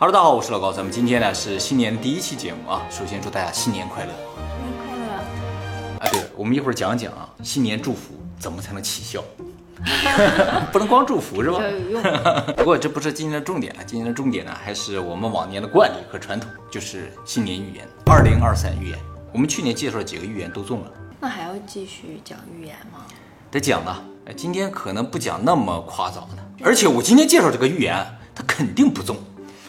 Hello，大家好，我是老高，咱们今天呢是新年第一期节目啊。首先祝大家新年快乐新年快乐！啊！对了，我们一会儿讲讲啊，新年祝福怎么才能起效，不能光祝福是吧？不过这不是今天的重点了，今天的重点呢还是我们往年的惯例和传统，就是新年预言，二零二三预言。我们去年介绍几个预言都中了，那还要继续讲预言吗？得讲了。呃今天可能不讲那么夸张的，而且我今天介绍这个预言，它肯定不中，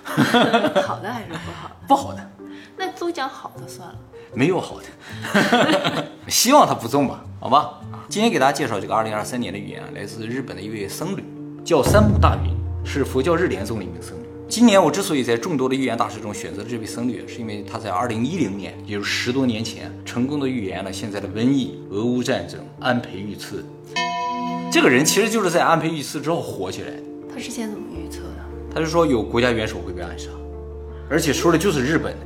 好的还是不好的？不好的。那都讲好的算了。没有好的，希望它不中吧，好吧。今天给大家介绍这个二零二三年的预言啊，来自日本的一位僧侣，叫三木大云，是佛教日莲宗的一名僧侣。今年我之所以在众多的预言大师中选择了这位僧侣，是因为他在二零一零年，也就是十多年前，成功的预言了现在的瘟疫、俄乌战争、安倍遇刺。这个人其实就是在安倍遇刺之后火起来的。他之前怎么预测的？他就说有国家元首会被暗杀，而且说的就是日本的。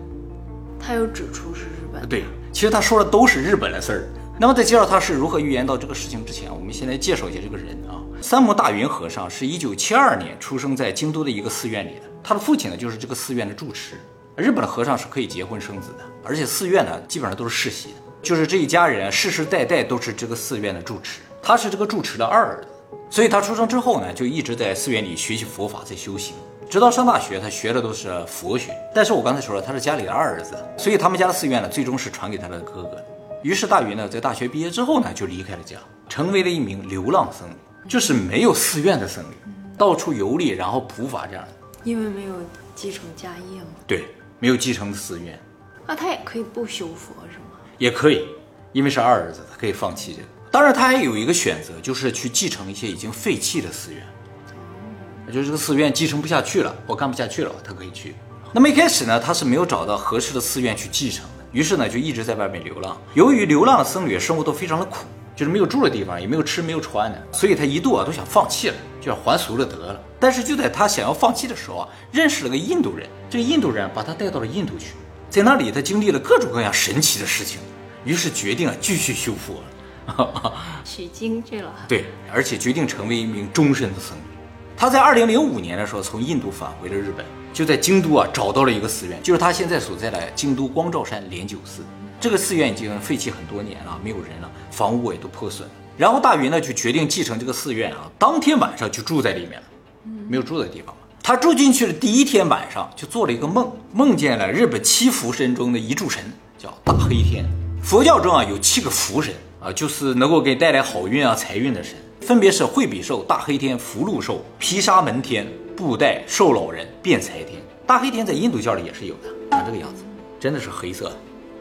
他又指出是日本。对，其实他说的都是日本的事儿。那么在介绍他是如何预言到这个事情之前，我们先来介绍一下这个人啊。三木大云和尚是一九七二年出生在京都的一个寺院里的，他的父亲呢就是这个寺院的住持。日本的和尚是可以结婚生子的，而且寺院呢基本上都是世袭的，就是这一家人世世代代都是这个寺院的住持，他是这个住持的二儿子。所以他出生之后呢，就一直在寺院里学习佛法，在修行。直到上大学，他学的都是佛学。但是我刚才说了，他是家里的二儿子，所以他们家的寺院呢，最终是传给他的哥哥。于是大云呢，在大学毕业之后呢，就离开了家，成为了一名流浪僧侣，就是没有寺院的僧侣，到处游历，然后普法这样的。因为没有继承家业嘛。对，没有继承寺院那他也可以不修佛是吗？也可以，因为是二儿子，他可以放弃这个。当然，他还有一个选择，就是去继承一些已经废弃的寺院。就是这个寺院继承不下去了，我干不下去了，他可以去。那么一开始呢，他是没有找到合适的寺院去继承的，于是呢就一直在外面流浪。由于流浪的僧侣生活都非常的苦，就是没有住的地方，也没有吃没有穿的，所以他一度啊都想放弃了，就要还俗了得了。但是就在他想要放弃的时候啊，认识了个印度人，这个印度人把他带到了印度去，在那里他经历了各种各样神奇的事情，于是决定啊继续修佛。取经去了。对，而且决定成为一名终身的僧侣。他在二零零五年的时候从印度返回了日本，就在京都啊找到了一个寺院，就是他现在所在的京都光照山莲九寺。这个寺院已经废弃很多年了，没有人了，房屋也都破损。然后大云呢就决定继承这个寺院啊，当天晚上就住在里面了，没有住的地方嘛。他住进去的第一天晚上就做了一个梦，梦见了日本七福神中的一柱神，叫大黑天。佛教中啊有七个福神啊，就是能够给带来好运啊财运的神，分别是惠比寿、大黑天、福禄寿、毗沙门天、布袋寿老人、变财天。大黑天在印度教里也是有的，长这个样子，真的是黑色。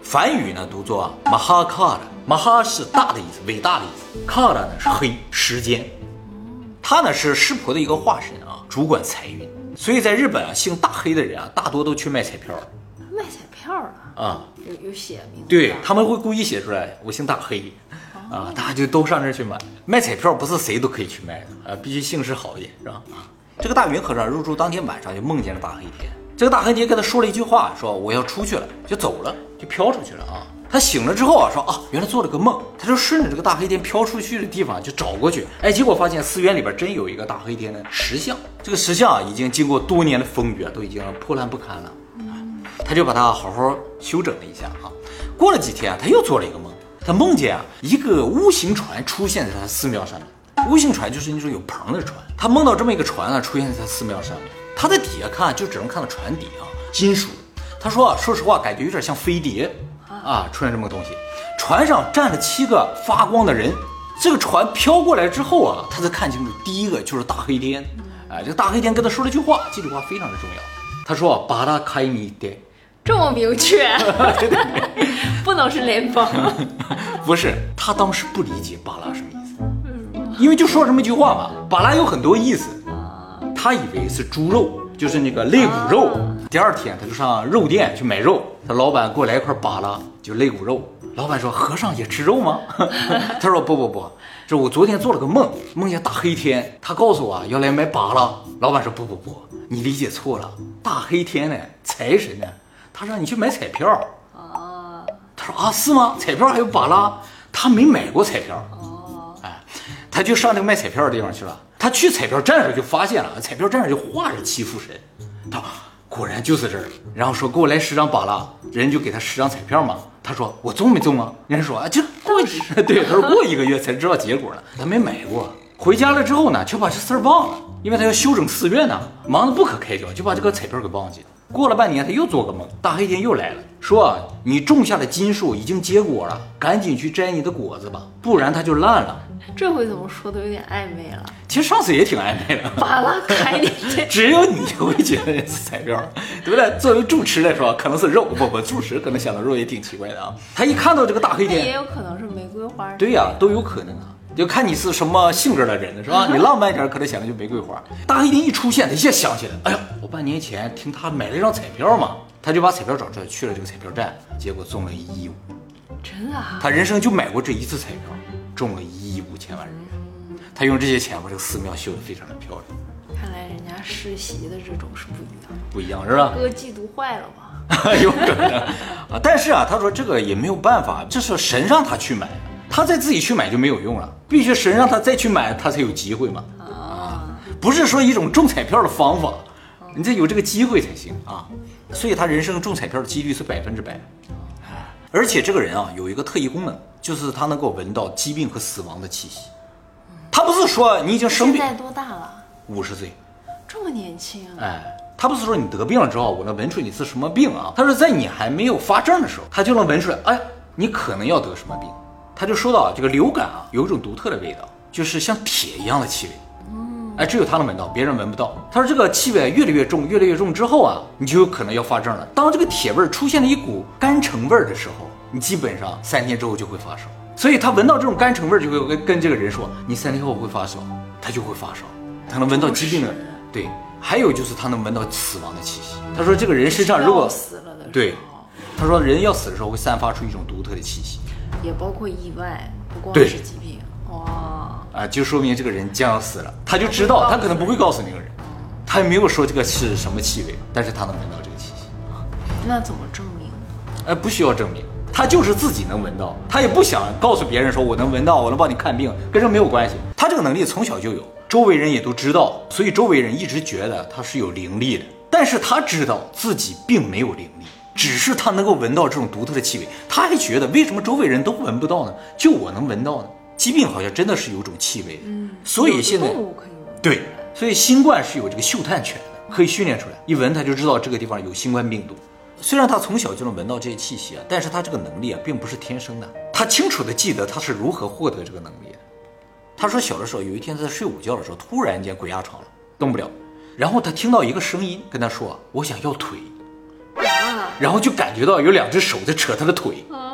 梵语呢读作马哈卡的，马哈是大的意思，伟大的意思，，Kala 呢是黑时间。他呢是湿婆的一个化身啊，主管财运。所以在日本啊，姓大黑的人啊，大多都去卖彩票票了，啊。有有写名字。对，他们会故意写出来，我姓大黑，啊，大家就都上这儿去买。卖彩票不是谁都可以去卖的啊，必须姓氏好一点，是吧？啊，这个大云和尚入住当天晚上就梦见了大黑天，这个大黑天跟他说了一句话，说我要出去了，就走了，就飘出去了啊。他醒了之后啊，说啊，原来做了个梦，他就顺着这个大黑天飘出去的地方就找过去，哎，结果发现寺院里边真有一个大黑天的石像，这个石像啊，已经经过多年的风雨啊，都已经破烂不堪了。他就把它好好修整了一下啊。过了几天啊，他又做了一个梦，他梦见啊一个乌形船出现在他寺庙上面。乌形船就是那种有棚的船，他梦到这么一个船啊出现在他寺庙上面。他在底下看就只能看到船底啊，金属。他说啊，说实话感觉有点像飞碟啊，出现这么个东西。船上站了七个发光的人，这个船飘过来之后啊，他才看清楚，第一个就是大黑天。哎，这个大黑天跟他说了一句话，这句话非常的重要。他说啊，巴拉开你的。这么明确，不能是联邦。不是，他当时不理解巴拉什么意思，因为就说这么一句话嘛。巴拉有很多意思，他以为是猪肉，就是那个肋骨肉。第二天他就上肉店去买肉，他老板给我来一块扒拉，就肋骨肉。老板说：“和尚也吃肉吗？” 他说：“不不不，这我昨天做了个梦，梦见大黑天，他告诉我要来买扒拉。”老板说：“不不不，你理解错了，大黑天呢，财神呢，他让你去买彩票。”啊，他说啊，是吗？彩票还有扒拉，他没买过彩票。他就上那个卖彩票的地方去了。他去彩票站上就发现了，彩票站上就画着七福神。他果然就是这儿。然后说给我来十张巴拉，人就给他十张彩票嘛。他说我中没中啊？人家说啊，就过一 对，他说过一个月才知道结果呢，他没买过。回家了之后呢，就把这事儿忘了，因为他要修整寺院呢，忙得不可开交，就把这个彩票给忘记了。过了半年，他又做个梦，大黑天又来了，说啊，你种下的金树已经结果了，赶紧去摘你的果子吧，不然它就烂了。这回怎么说的有点暧昧了？其实上次也挺暧昧的，巴拉开你这 只有你会觉得是彩票，对不对？作为主持来说，可能是肉，不不，主持可能想到肉也挺奇怪的啊。他一看到这个大黑那也，有可能是玫瑰花。对呀、都有可能啊。就看你是什么性格的人是吧？你浪漫一点，可能想的就玫瑰花。大黑天一出现，他一下想起来，哎呀，我半年前听他买了一张彩票嘛，他就把彩票找出来，去了这个彩票站，结果中了一亿五。真的啊？他人生就买过这一次彩票，中了一亿五千万日元。他用这些钱把这个寺庙修得非常的漂亮，看来人家世袭的这种是不一样。不一样是吧？哥嫉妒坏了吧？有可能啊，但是啊，他说这个也没有办法，这是神让他去买，他再自己去买就没有用了，必须神让他再去买，他才有机会嘛。啊，不是说一种中彩票的方法，你得有这个机会才行啊。所以他人生中彩票的几率是百分之百。而且这个人啊有一个特异功能，就是他能够闻到疾病和死亡的气息。他不是说你已经生病现在多大了？五十岁，这么年轻啊？哎，他不是说你得病了之后，我能闻出你是什么病啊？他说在你还没有发症的时候，他就能闻出来，哎，你可能要得什么病。他就说到啊这个流感啊，有一种独特的味道，就是像铁一样的气味。哎，只有他能闻到，别人闻不到。他说这个气味越来越重，越来越重之后啊，你就有可能要发症了。当这个铁味儿出现了一股干橙味儿的时候，你基本上三天之后就会发烧。所以他闻到这种干橙味儿，就会跟跟这个人说，你三天后会发烧，他就会发烧。他能闻到疾病的好神，对。还有就是他能闻到死亡的气息。他说这个人身上如果死了的，对，他说人要死的时候会散发出一种独特的气息。也包括意外，不光是疾病。哇，啊，就说明这个人将要死了，他就知道，他可能不会告诉那个人，他也没有说这个是什么气味，但是他能闻到这个气息，那怎么证明？呃，不需要证明，他就是自己能闻到，他也不想告诉别人说我能闻到，我能帮你看病，跟这没有关系，他这个能力从小就有，周围人也都知道，所以周围人一直觉得他是有灵力的，但是他知道自己并没有灵力。只是他能够闻到这种独特的气味，他还觉得为什么周围人都闻不到呢？就我能闻到呢？疾病好像真的是有种气味，嗯，所以现在。对，所以新冠是有这个嗅探犬的，可以训练出来，一闻它就知道这个地方有新冠病毒。虽然他从小就能闻到这些气息啊，但是他这个能力啊并不是天生的。他清楚的记得他是如何获得这个能力的。他说小的时候有一天在睡午觉的时候，突然间鬼压床了，动不了，然后他听到一个声音跟他说：“我想要腿。”啊然后就感觉到有两只手在扯他的腿。啊！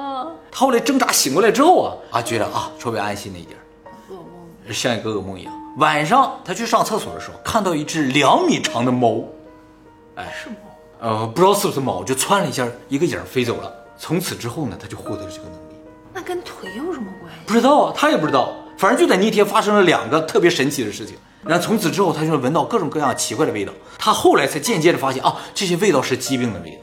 他后来挣扎醒过来之后啊啊，觉得啊稍微安心了一点。噩梦。像一个噩梦一样。晚上他去上厕所的时候，看到一只两米长的猫，哎，是猫？呃，不知道是不是猫，就窜了一下，一个影儿飞走了。从此之后呢，他就获得了这个能力。那跟腿有什么关系？不知道啊，他也不知道，反正就在那天发生了两个特别神奇的事情。然后从此之后，他就闻到各种各样奇怪的味道。他后来才渐渐的发现啊，这些味道是疾病的味道。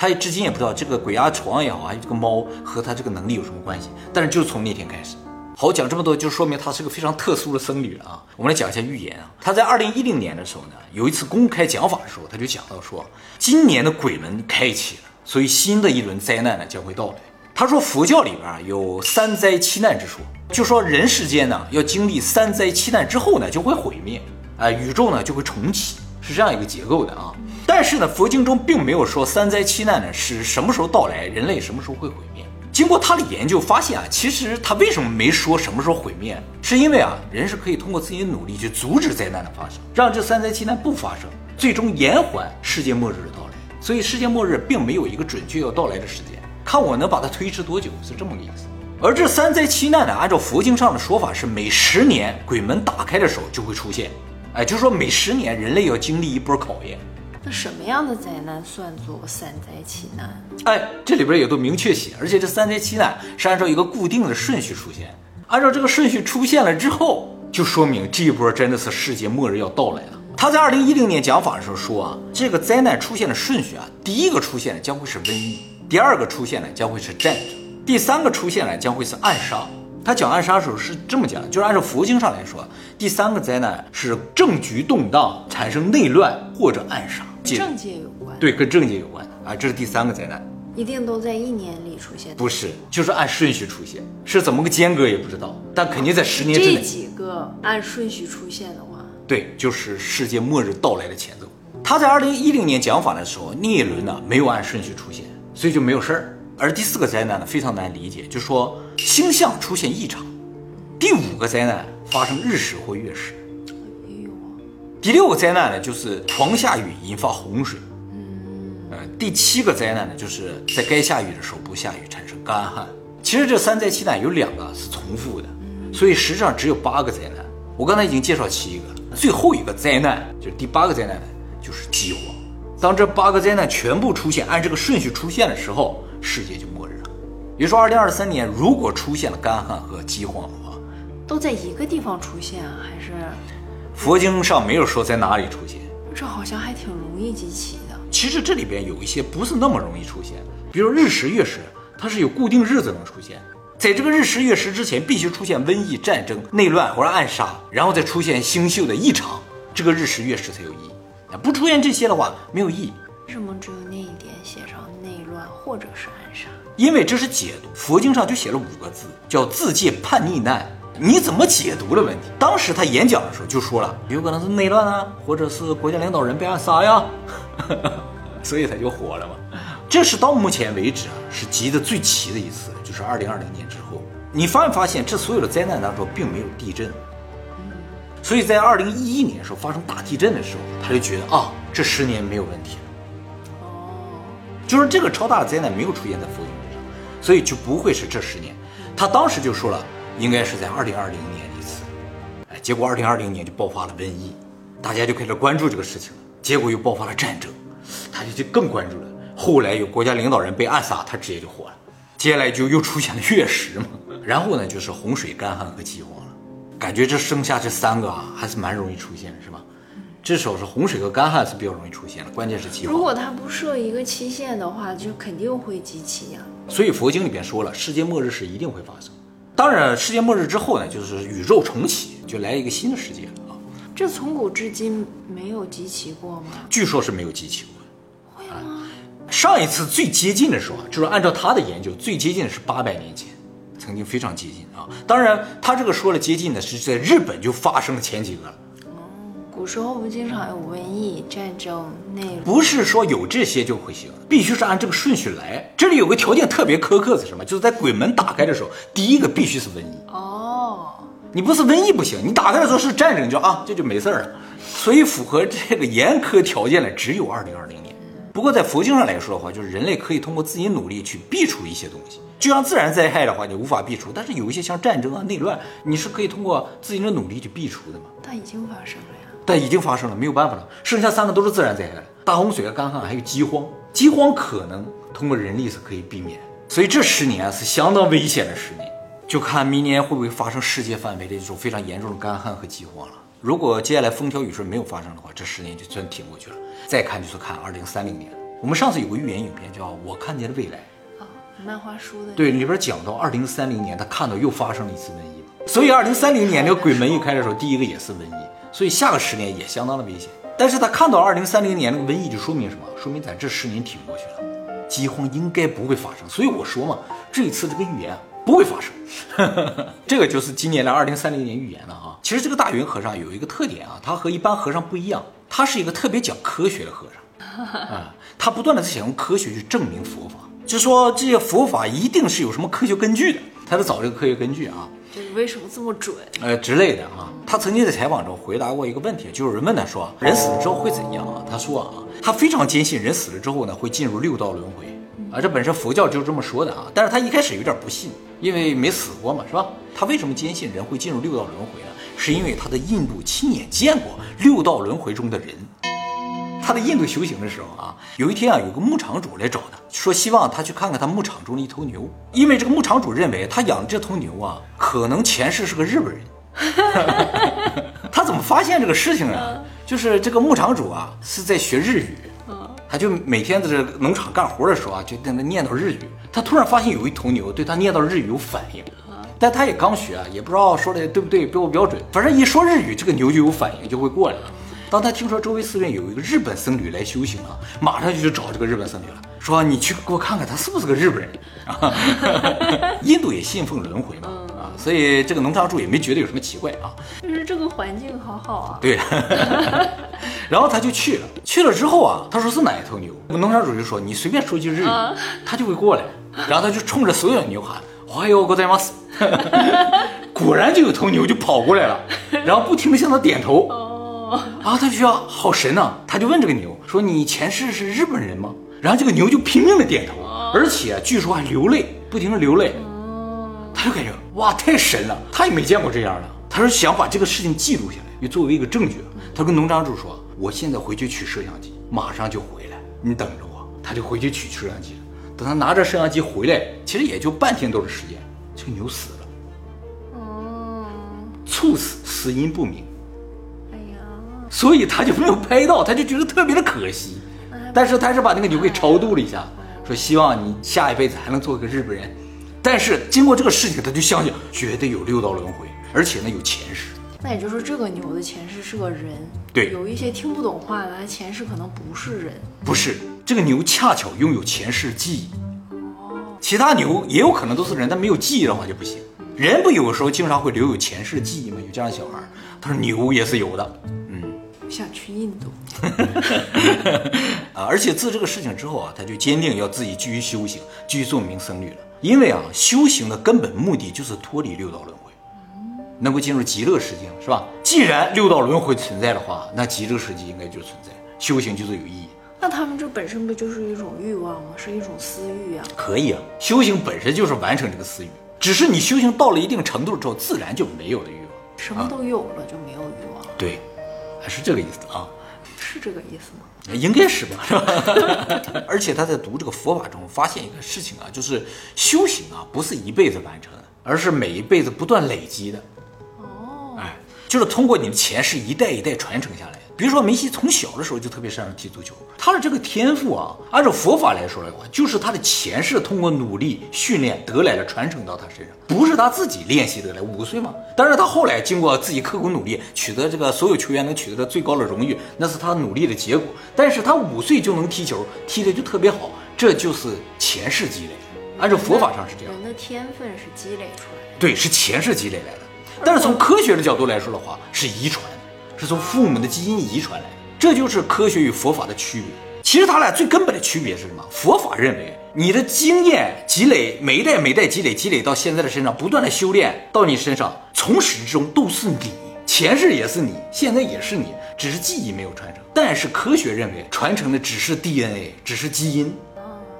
他至今也不知道这个鬼压床也好，还有这个猫和他这个能力有什么关系。但是就是从那天开始，好讲这么多，就说明他是个非常特殊的僧侣了啊。我们来讲一下预言啊。他在二零一零年的时候呢，有一次公开讲法的时候，他就讲到说，今年的鬼门开启了，所以新的一轮灾难呢将会到来。他说佛教里边啊有三灾七难之说，就说人世间呢要经历三灾七难之后呢就会毁灭，啊、宇宙呢就会重启，是这样一个结构的啊。但是呢，佛经中并没有说三灾七难呢是什么时候到来，人类什么时候会毁灭。经过他的研究发现啊，其实他为什么没说什么时候毁灭，是因为啊人是可以通过自己的努力去阻止灾难的发生，让这三灾七难不发生，最终延缓世界末日的到来。所以世界末日并没有一个准确要到来的时间。看我能把它推迟多久，是这么个意思。而这三灾七难呢，按照佛经上的说法是每十年鬼门打开的时候就会出现，哎，就是说每十年人类要经历一波考验。那什么样的灾难算作三灾七难？哎，这里边也都明确写，而且这三灾七难是按照一个固定的顺序出现，按照这个顺序出现了之后，就说明这一波真的是世界末日要到来了。他在二零一零年讲法的时候说啊，这个灾难出现的顺序啊，第一个出现的将会是瘟疫，第二个出现的将会是战争，第三个出现的将会是暗杀。他讲暗杀的时候是这么讲，就是按照佛经上来说，第三个灾难是政局动荡，产生内乱或者暗杀，界政界有关，，对，跟政界有关啊，这是第三个灾难。一定都在一年里出现。不是，就是按顺序出现，是怎么个间隔也不知道，但肯定在十年之这内。几个按顺序出现的话，对，就是世界末日到来的前奏。他在二零一零年讲法的时候，那一轮呢没有按顺序出现，所以就没有事儿。而第四个灾难呢非常难理解，就说星象出现异常。第五个灾难发生日食或月食。哎呦，第六个灾难呢就是狂下雨引发洪水。呃，第七个灾难呢就是在该下雨的时候不下雨，产生干旱。其实这三灾七难有两个是重复的，所以实际上只有八个灾难。我刚才已经介绍七个，最后一个灾难就是第八个灾难呢，就是饥荒。当这八个灾难全部出现，按这个顺序出现的时候，世界就。也就是说，二零二三年如果出现了干旱和饥荒的话，都在一个地方出现啊？还是佛经上没有说在哪里出现。这好像还挺容易集齐的。其实这里边有一些不是那么容易出现，比如日食、月食，它是有固定日子能出现。在这个日食、月食之前，必须出现瘟疫、战争、内乱或者暗杀，然后再出现星宿的异常，这个日食、月食才有意义。啊，不出现这些的话，没有意义。为什么只有那一点写上内乱或者是暗杀？因为这是解读，佛经上就写了五个字，叫自戒叛逆难。你怎么解读的问题？当时他演讲的时候就说了，有可能是内乱啊，或者是国家领导人被暗杀呀，所以他就火了嘛。这是到目前为止啊，是集的最齐的一次，就是二零二零年之后。你发没发现，这所有的灾难当中并没有地震？所以在二零一一年的时候发生大地震的时候，他就觉得啊，这十年没有问题了。哦，就是这个超大的灾难没有出现在佛经，所以就不会是这十年。他当时就说了，应该是在二零二零年一次。哎，结果二零二零年就爆发了瘟疫，大家就开始关注这个事情了。结果又爆发了战争，他就就更关注了。后来有国家领导人被暗杀，他直接就火了。接下来就又出现了月食嘛，然后呢就是洪水、干旱和饥荒了。感觉这剩下这三个啊，还是蛮容易出现的，是吧？至少是洪水和干旱是比较容易出现的，关键是饥荒。如果它不设一个期限的话，就肯定会集齐呀、所以佛经里边说了，世界末日是一定会发生。当然，世界末日之后呢，就是宇宙重启，就来一个新的世界了啊。这从古至今没有集齐过吗？据说是没有集齐过。会吗？上一次最接近的时候啊，就是按照他的研究，最接近的是八百年前，曾经非常接近啊。当然，他这个说了接近的是在日本就发生了前几个时候不经常有瘟疫、战争、内乱？不是说有这些就会行，必须是按这个顺序来。这里有个条件特别苛刻是什么？就是在鬼门打开的时候，第一个必须是瘟疫。哦，你不是瘟疫不行，你打开的时候是战争，就啊这就没事儿了。所以符合这个严苛条件的只有二零二零年。不过在佛经上来说的话，就是人类可以通过自己努力去避除一些东西。就像自然灾害的话，你无法避除，但是有一些像战争啊、内乱，你是可以通过自己的努力去避除的嘛。但已经发生了呀。但已经发生了，没有办法了。剩下三个都是自然灾害了，大洪水、干旱还有饥荒。饥荒可能通过人力是可以避免，所以这十年啊是相当危险的十年。就看明年会不会发生世界范围的这种非常严重的干旱和饥荒了。如果接下来风调雨顺没有发生的话，这十年就算挺过去了。再看就是看二零三零年。我们上次有个预言影片叫《我看见的未来》，啊，漫画书的。对，里边讲到二零三零年，他看到又发生了一次瘟疫，所以二零三零年那个鬼门一开的时候，第一个也是瘟疫，所以下个十年也相当的危险。但是他看到二零三零年那个瘟疫，就说明什么？说明咱这十年挺过去了，饥荒应该不会发生。所以我说嘛，这一次这个预言不会发生，这个就是今年的二零三零年预言了啊。其实这个大云和尚有一个特点啊，他和一般和尚不一样，他是一个特别讲科学的和尚。啊，他不断的在想用科学去证明佛法，就说这些佛法一定是有什么科学根据的，他在找这个科学根据啊，就是为什么这么准？呃之类的啊。他曾经在采访中回答过一个问题，就有人问他说，人死了之后会怎样啊？他说啊，他非常坚信人死了之后呢会进入六道轮回啊，这本身佛教就这么说的啊，但是他一开始有点不信，因为没死过嘛，是吧？他为什么坚信人会进入六道轮回呢？是因为他在印度亲眼见过六道轮回中的人。他在印度修行的时候啊，有一天啊，有个牧场主来找他，说希望他去看看他牧场中的一头牛，因为这个牧场主认为他养的这头牛啊，可能前世是个日本人。他怎么发现这个事情呢？就是这个牧场主啊是在学日语，他就每天在这农场干活的时候啊，就在那念叨日语。他突然发现有一头牛对他念叨日语有反应，但他也刚学啊，也不知道说的对不对，标不标准。反正一说日语，这个牛就有反应，就会过来了。当他听说周围寺院有一个日本僧侣来修行啊，马上就去找这个日本僧侣了，说你去给我看看他是不是个日本人啊。印度也信奉轮回嘛，啊，所以这个农场主也没觉得有什么奇怪啊。就是这个环境好好啊。对，然后他就去了，去了之后啊，他说是哪一头牛？农场主就说你随便说句日语，他就会过来，然后他就冲着所有的牛喊。哎呦，ございます！果然就有头牛就跑过来了，然后不停的向他点头。哦， 啊，他觉得好神呐，他就问这个牛说：“你前世是日本人吗？”然后这个牛就拼命的点头，而且据说还流泪，不停的流泪。哦，他就感觉哇，太神了，他也没见过这样的。他说想把这个事情记录下来，就作为一个证据。他跟农场主说：“我现在回去取摄像机，马上就回来，你等着我。”他就回去取摄像机了。等他拿着摄像机回来，其实也就半天多的时间，这个牛死了，哦，猝死，死因不明。所以他就没有拍到，他就觉得特别的可惜。但是他是把那个牛给超度了一下，说希望你下一辈子还能做个日本人。但是经过这个事情，他就相信绝对有六道轮回，而且呢有前世。那也就是说，这个牛的前世是个人。对，有一些听不懂话的，他前世可能不是人。不是，这个牛恰巧拥有前世记忆。哦。其他牛也有可能都是人，但没有记忆的话就不行。人不有时候经常会留有前世记忆吗？有这样的小孩。他说牛也是有的。嗯。想去印度。啊！而且自这个事情之后啊，他就坚定要自己继续修行，继续做名僧侣了。因为啊，修行的根本目的就是脱离六道轮回。能够进入极乐世界是吧？既然六道轮回存在的话，那极乐世界应该就存在，修行就是有意义。那他们这本身不就是一种欲望吗？是一种私欲呀？可以啊，修行本身就是完成这个私欲，只是你修行到了一定程度之后，自然就没有了欲望。什么都有了就没有欲望？对，还是这个意思啊？是这个意思吗？应该是吧，是吧？而且他在读这个佛法中发现一个事情啊，就是修行啊不是一辈子完成的，而是每一辈子不断累积的。哦，哎就是通过你的前世一代一代传承下来。比如说梅西从小的时候就特别擅长踢足球，他的这个天赋啊，按照佛法来说的话，就是他的前世通过努力训练得来的，传承到他身上，不是他自己练习得来。五岁嘛，但是他后来经过自己刻苦努力，取得这个所有球员能取得的最高的荣誉，那是他努力的结果。但是他五岁就能踢球，踢的就特别好，这就是前世积累。按照佛法上是这样，人的天分是积累出来的，对，是前世积累来的。但是从科学的角度来说的话，是遗传，是从父母的基因遗传来的，这就是科学与佛法的区别。其实他俩最根本的区别是什么？佛法认为你的经验积累，每一代每代积累，积累到现在的身上，不断的修炼到你身上，从始至终都是你，前世也是你，现在也是你，只是记忆没有传承。但是科学认为传承的只是 DNA，只是基因。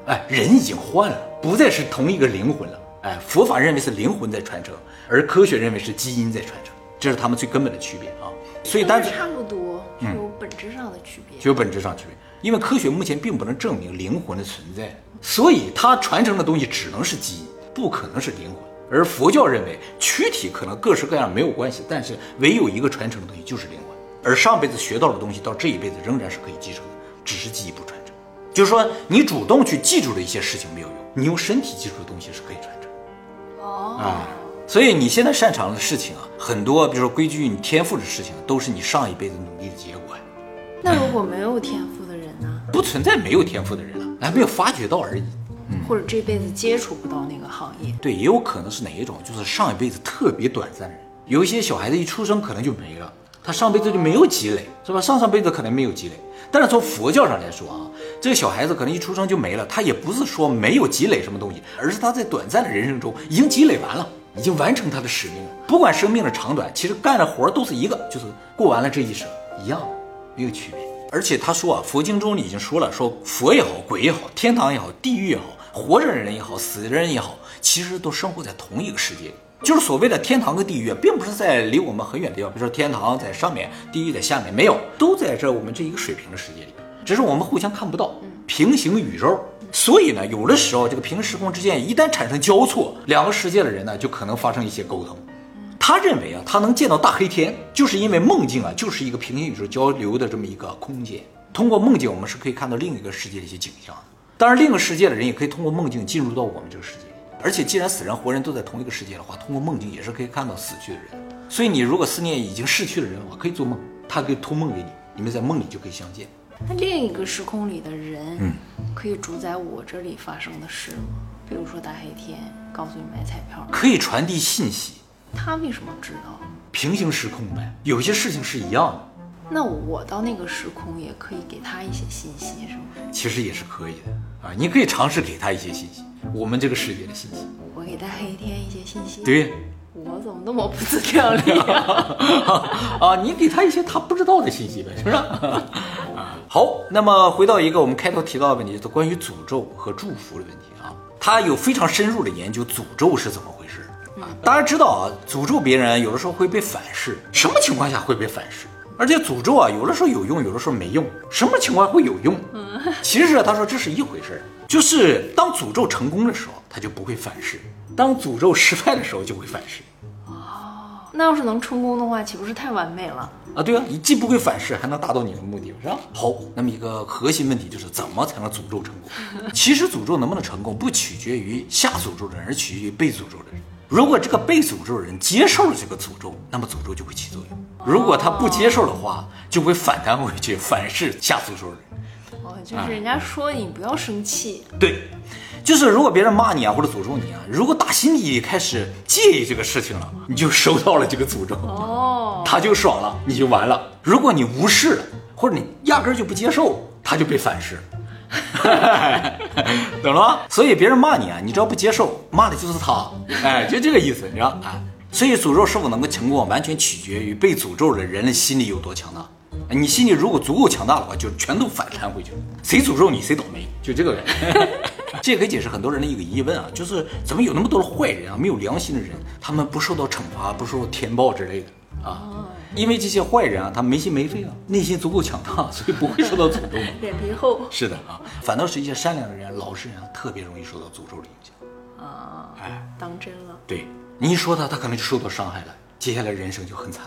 哎，人已经换了，不再是同一个灵魂了。哎，佛法认为是灵魂在传承。而科学认为是基因在传承，这是他们最根本的区别啊。所以，但是差不多，是有本质上的区别，就有本质上区别。因为科学目前并不能证明灵魂的存在，所以它传承的东西只能是基因，不可能是灵魂。而佛教认为躯体可能各式各样没有关系，但是唯有一个传承的东西就是灵魂。而上辈子学到的东西到这一辈子仍然是可以继承的，只是记忆不传承。就是说，你主动去记住的一些事情没有用，你用身体记住的东西是可以传承。哦，啊。所以你现在擅长的事情啊，很多，比如说归咎于你天赋的事情，都是你上一辈子努力的结果呀。那如果没有天赋的人呢？不存在没有天赋的人了，还没有发掘到而已。或者这辈子接触不到那个行业。对，也有可能是哪一种，就是上一辈子特别短暂的人。有一些小孩子一出生可能就没了，他上辈子就没有积累，是吧？上上辈子可能没有积累。但是从佛教上来说啊，这个小孩子可能一出生就没了，他也不是说没有积累什么东西，而是他在短暂的人生中已经积累完了。已经完成他的使命了。不管生命的长短，其实干的活都是一个，就是过完了这一生，一样，没有区别。而且他说啊，佛经中已经说了，说佛也好，鬼也好，天堂也好，地狱也好，活着的人也好，死的人也好，其实都生活在同一个世界里。就是所谓的天堂和地狱，并不是在离我们很远的地方，比如说天堂在上面，地狱在下面，没有，都在这我们这一个水平的世界里，只是我们互相看不到，平行宇宙。所以呢，有的时候这个平行时空之间一旦产生交错，两个世界的人呢就可能发生一些沟通。他认为啊，他能见到大黑天，就是因为梦境啊就是一个平行宇宙交流的这么一个空间。通过梦境，我们是可以看到另一个世界的一些景象。当然，另一个世界的人也可以通过梦境进入到我们这个世界。而且，既然死人活人都在同一个世界的话，通过梦境也是可以看到死去的人。所以，你如果思念已经逝去的人的话，可以做梦，他可以托梦给你。你们在梦里就可以相见。那另一个时空里的人，嗯可以主宰我这里发生的事吗？比如说大黑天告诉你买彩票，可以传递信息，他为什么知道？平行时空呗，有些事情是一样的，那我到那个时空也可以给他一些信息，是吗？其实也是可以的啊。你可以尝试给他一些信息，我们这个世界的信息。我给大黑天一些信息，对，我怎么那么不自量力啊？啊，你给他一些他不知道的信息呗，是不是？啊，好，那么回到一个我们开头提到的问题，就是关于诅咒和祝福的问题啊。他有非常深入的研究诅咒是怎么回事啊。大家知道啊，诅咒别人有的时候会被反噬，什么情况下会被反噬？而且诅咒啊，有的时候有用，有的时候没用。什么情况会有用？其实他说这是一回事儿，就是当诅咒成功的时候，他就不会反噬；当诅咒失败的时候，就会反噬。那要是能成功的话，岂不是太完美了？啊，对啊，你既不会反噬，还能达到你的目的，是吧？好，那么一个核心问题就是怎么才能诅咒成功？其实诅咒能不能成功，不取决于下诅咒的人，而取决于被诅咒的人。如果这个被诅咒的人接受了这个诅咒，那么诅咒就会起作用；如果他不接受的话，就会反弹回去，反噬下诅咒的人。哦，就是人家说你不要生气，对，就是如果别人骂你啊，或者诅咒你啊，如果打心底里开始介意这个事情了，你就收到了这个诅咒。哦，他就爽了，你就完了。如果你无视了，或者你压根儿就不接受，他就被反噬。懂了吗？所以别人骂你啊，你只要不接受，骂的就是他，哎，就这个意思，你知道？哎，所以诅咒是否能够成功，完全取决于被诅咒的人的心理有多强大。哎你心里如果足够强大的话，就全都反弹回去了。谁诅咒你，谁倒霉，就这个人。这也可以解释很多人的一个疑问啊，就是怎么有那么多的坏人啊，没有良心的人，他们不受到惩罚，不受到天报之类的啊？因为这些坏人啊，他没心没肺啊，内心足够强大，所以不会受到诅咒嘛。脸皮厚是的啊，反倒是一些善良的人、老实人啊，特别容易受到诅咒的影响。啊，哎，当真了。对你一说他，他可能就受到伤害了，接下来人生就很惨。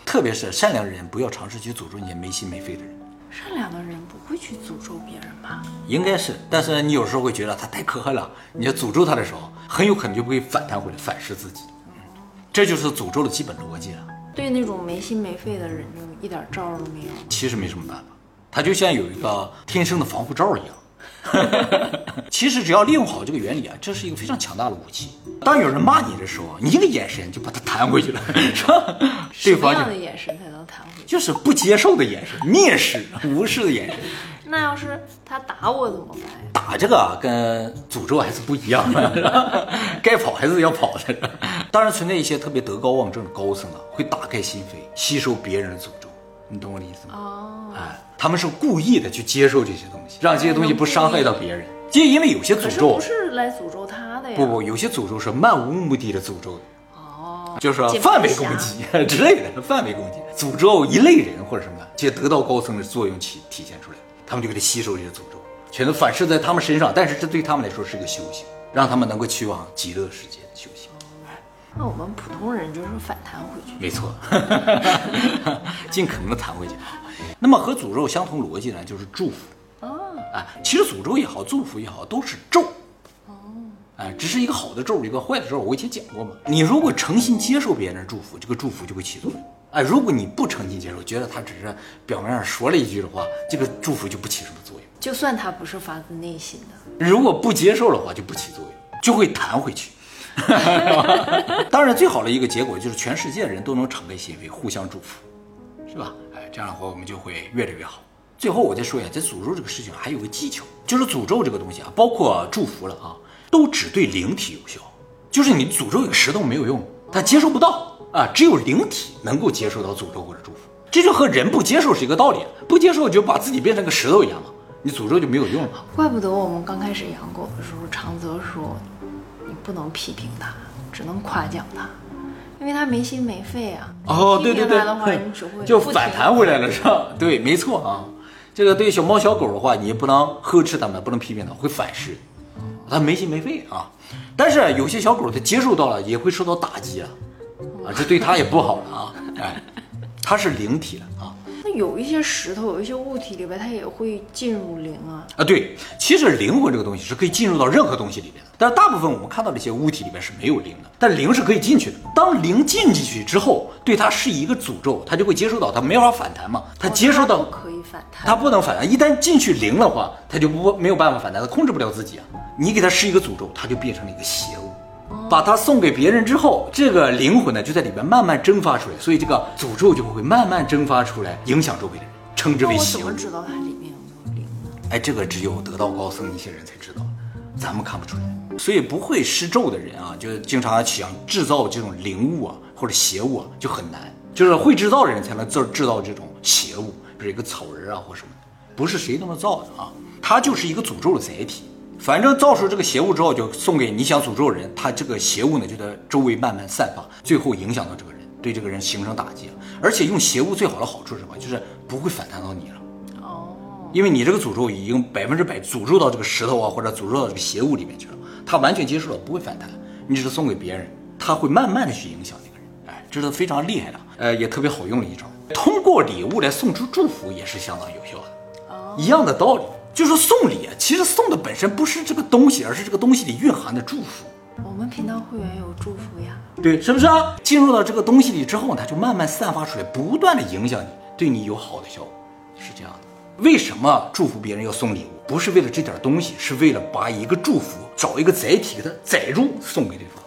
哎，特别是善良的人，不要尝试去诅咒那些没心没肺的人。善良的人不会去诅咒别人吧？应该是，但是你有时候会觉得他太可恨了，你要诅咒他的时候，很有可能就会反弹回来，反噬自己。嗯这就是诅咒的基本逻辑了。对那种没心没肺的人，就一点招儿都没有。其实没什么办法，他就像有一个天生的防护罩一样。其实只要利用好这个原理啊，这是一个非常强大的武器。当有人骂你的时候，你一个眼神就把他弹回去了，是吧？什么对方就样的眼神才能弹回去？就是不接受的眼神，蔑视、无视的眼神。那要是他打我怎么办呀？打这个啊，跟诅咒还是不一样的，该跑还是要跑的。当然存在一些特别德高望重的高僧啊，会打开心扉，吸收别人的诅咒。你懂我的意思吗？哦，哎，他们是故意的去接受这些东西，让这些东西不伤害到别人。就因为有些诅咒不，是来诅咒他的呀？不不，有些诅咒是漫无目的的诅咒的。哦，就是说范围攻击 之类的，范围攻击，诅咒一类人或者什么的，这些得道高僧的作用体体现出来，他们就给他吸收这些诅咒，全都反射在他们身上，但是这对他们来说是个修行，让他们能够去往极乐世界的修行。那我们普通人就是反弹回去。没错，尽可能的弹回去。那么和诅咒相同逻辑呢，就是祝福。啊啊，其实诅咒也好，祝福也好，都是咒哦。哎，只是一个好的咒，一个坏的咒。我以前讲过嘛。你如果诚心接受别人的祝福，这个祝福就会起作用。哎，如果你不诚心接受，觉得他只是表面上说了一句的话，这个祝福就不起什么作用。就算他不是发自内心的，如果不接受的话，就不起作用，就会弹回去。哈 哈当然，最好的一个结果就是全世界人都能敞开心扉，互相祝福，是吧？哎，这样的话我们就会越来越好。最后我再说一下，在诅咒这个事情还有个技巧，就是诅咒这个东西啊，包括祝福了啊，都只对灵体有效。就是你诅咒一个石头没有用，它接受不到啊，只有灵体能够接受到诅咒或者祝福。这就和人不接受是一个道理，不接受就把自己变成个石头一样嘛，你诅咒就没有用了。怪不得我们刚开始养狗的时候，长泽说不能批评它，只能夸奖它，因为它没心没肺啊。哦，对对对批评它的话，你只会就反弹回来了，是吧？对，没错啊。这个对于小猫小狗的话，你也不能呵斥它们，不能批评它，会反噬，它没心没肺啊。但是有些小狗它接受到了，也会受到打击啊，啊，这对它也不好了啊。哎，它是灵体了啊。有一些石头，有一些物体里边，它也会进入灵啊。啊，对，其实灵魂这个东西是可以进入到任何东西里边的，但是大部分我们看到的一些物体里边是没有灵的，但灵是可以进去的。当灵进进去之后，对它施以一个诅咒，它就会接收到，它没法反弹嘛，它接收到不可以反弹，它不能反弹。一旦进去灵的话，它就不没有办法反弹，它控制不了自己啊。你给它施一个诅咒，它就变成了一个邪物。把它送给别人之后，这个灵魂呢就在里边慢慢蒸发出来，所以这个诅咒就会慢慢蒸发出来，影响周围的人，称之为邪物我怎么。知道它里面有没有灵呢？哎，这个只有得道高僧一些人才知道，咱们看不出来。所以不会施咒的人啊，就经常想制造这种灵物啊或者邪物啊，就很难。就是会制造的人才能制制造这种邪物，比如一个草人啊或什么的，不是谁都能造的啊。它就是一个诅咒的载体。反正造出这个邪物之后，就送给你想诅咒的人，他这个邪物呢就在周围慢慢散发，最后影响到这个人，对这个人形成打击了。而且用邪物最好的好处是什么？就是不会反弹到你了。哦，因为你这个诅咒已经百分之百诅咒到这个石头啊，或者诅咒到这个邪物里面去了，他完全接受了，不会反弹。你只是送给别人，他会慢慢的去影响那个人。哎，这是非常厉害的，呃，也特别好用的一招。通过礼物来送出祝福也是相当有效的，哦一样的道理。就是送礼啊，其实送的本身不是这个东西，而是这个东西里蕴含的祝福。我们频道会员有祝福呀。对，是不是啊？进入到这个东西里之后，它就慢慢散发出来，不断的影响你，对你有好的效果，是这样的。为什么祝福别人要送礼物？不是为了这点东西，是为了把一个祝福找一个载体给它载入，送给对方。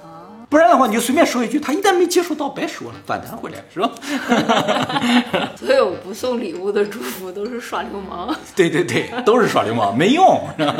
不然的话，你就随便说一句，他一旦没接触到，白说了，反弹回来是吧？所有不送礼物的祝福都是耍流氓。对对对，都是耍流氓，没用。是吧